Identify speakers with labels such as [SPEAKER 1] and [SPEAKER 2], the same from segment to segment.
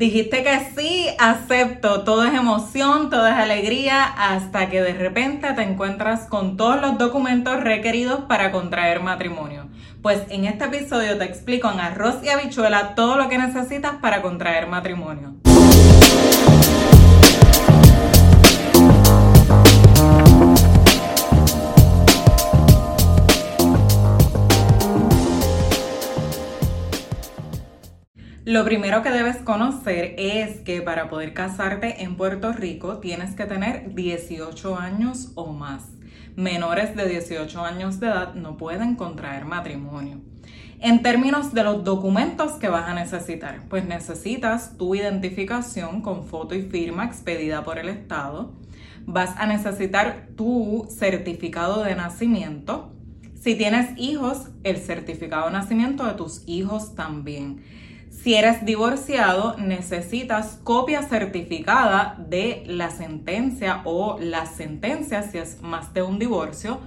[SPEAKER 1] Dijiste que sí, acepto, todo es emoción, todo es alegría, hasta que de repente te encuentras con todos los documentos requeridos para contraer matrimonio. Pues en este episodio te explico en arroz y habichuela todo lo que necesitas para contraer matrimonio. Lo primero que debes conocer es que para poder casarte en Puerto Rico tienes que tener 18 años o más. Menores de 18 años de edad no pueden contraer matrimonio. En términos de los documentos que vas a necesitar, pues necesitas tu identificación con foto y firma expedida por el Estado. Vas a necesitar tu certificado de nacimiento. Si tienes hijos, el certificado de nacimiento de tus hijos también. Si eres divorciado, necesitas copia certificada de la sentencia o las sentencias si es más de un divorcio.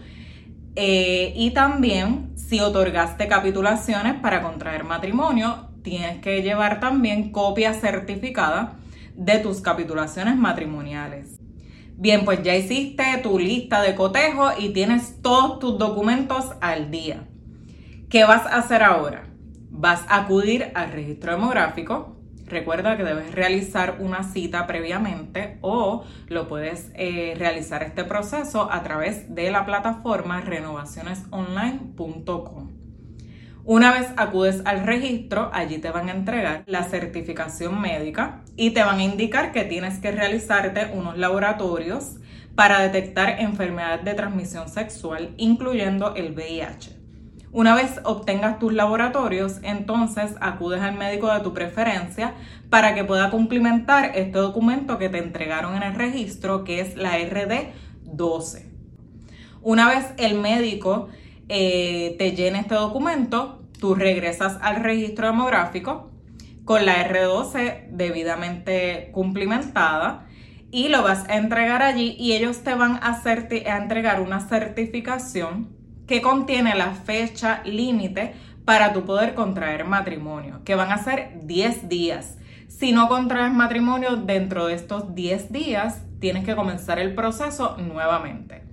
[SPEAKER 1] Eh, y también, si otorgaste capitulaciones para contraer matrimonio, tienes que llevar también copia certificada de tus capitulaciones matrimoniales. Bien, pues ya hiciste tu lista de cotejo y tienes todos tus documentos al día. ¿Qué vas a hacer ahora? Vas a acudir al registro demográfico. Recuerda que debes realizar una cita previamente o lo puedes eh, realizar este proceso a través de la plataforma renovacionesonline.com. Una vez acudes al registro, allí te van a entregar la certificación médica y te van a indicar que tienes que realizarte unos laboratorios para detectar enfermedades de transmisión sexual, incluyendo el VIH. Una vez obtengas tus laboratorios, entonces acudes al médico de tu preferencia para que pueda cumplimentar este documento que te entregaron en el registro, que es la RD12. Una vez el médico eh, te llene este documento, tú regresas al registro demográfico con la R12 debidamente cumplimentada y lo vas a entregar allí y ellos te van a, a entregar una certificación que contiene la fecha límite para tu poder contraer matrimonio, que van a ser 10 días. Si no contraes matrimonio dentro de estos 10 días, tienes que comenzar el proceso nuevamente.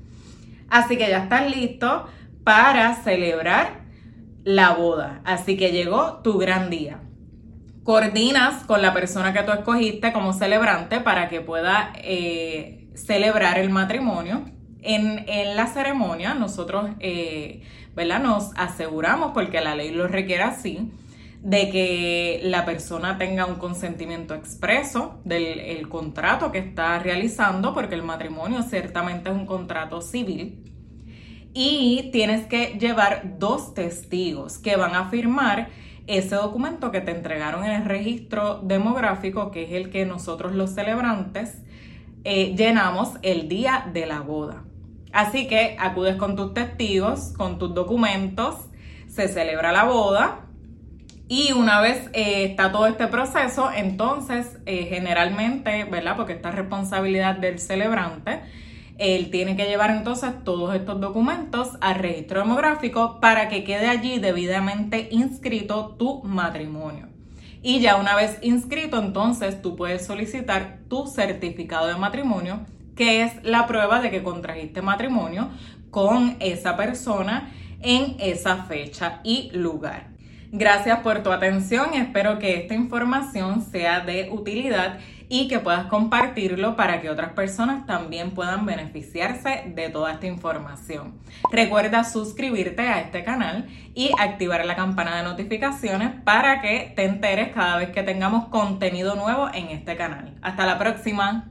[SPEAKER 1] Así que ya estás listo para celebrar la boda. Así que llegó tu gran día. Coordinas con la persona que tú escogiste como celebrante para que pueda eh, celebrar el matrimonio en, la ceremonia nosotros, eh, ¿verdad? Nos aseguramos, porque la ley lo requiere así, de que la persona tenga un consentimiento expreso del contrato que está realizando, porque el matrimonio ciertamente es un contrato civil. Y tienes que llevar dos testigos que van a firmar ese documento que te entregaron en el registro demográfico, que es el que nosotros los celebrantes eh, llenamos el día de la boda. Así que acudes con tus testigos, con tus documentos, se celebra la boda y una vez eh, está todo este proceso, entonces eh, generalmente, ¿verdad? Porque esta es responsabilidad del celebrante, él tiene que llevar entonces todos estos documentos al registro demográfico para que quede allí debidamente inscrito tu matrimonio. Y ya una vez inscrito, entonces tú puedes solicitar tu certificado de matrimonio que es la prueba de que contrajiste matrimonio con esa persona en esa fecha y lugar. Gracias por tu atención espero que esta información sea de utilidad y que puedas compartirlo para que otras personas también puedan beneficiarse de toda esta información. Recuerda suscribirte a este canal y activar la campana de notificaciones para que te enteres cada vez que tengamos contenido nuevo en este canal. Hasta la próxima.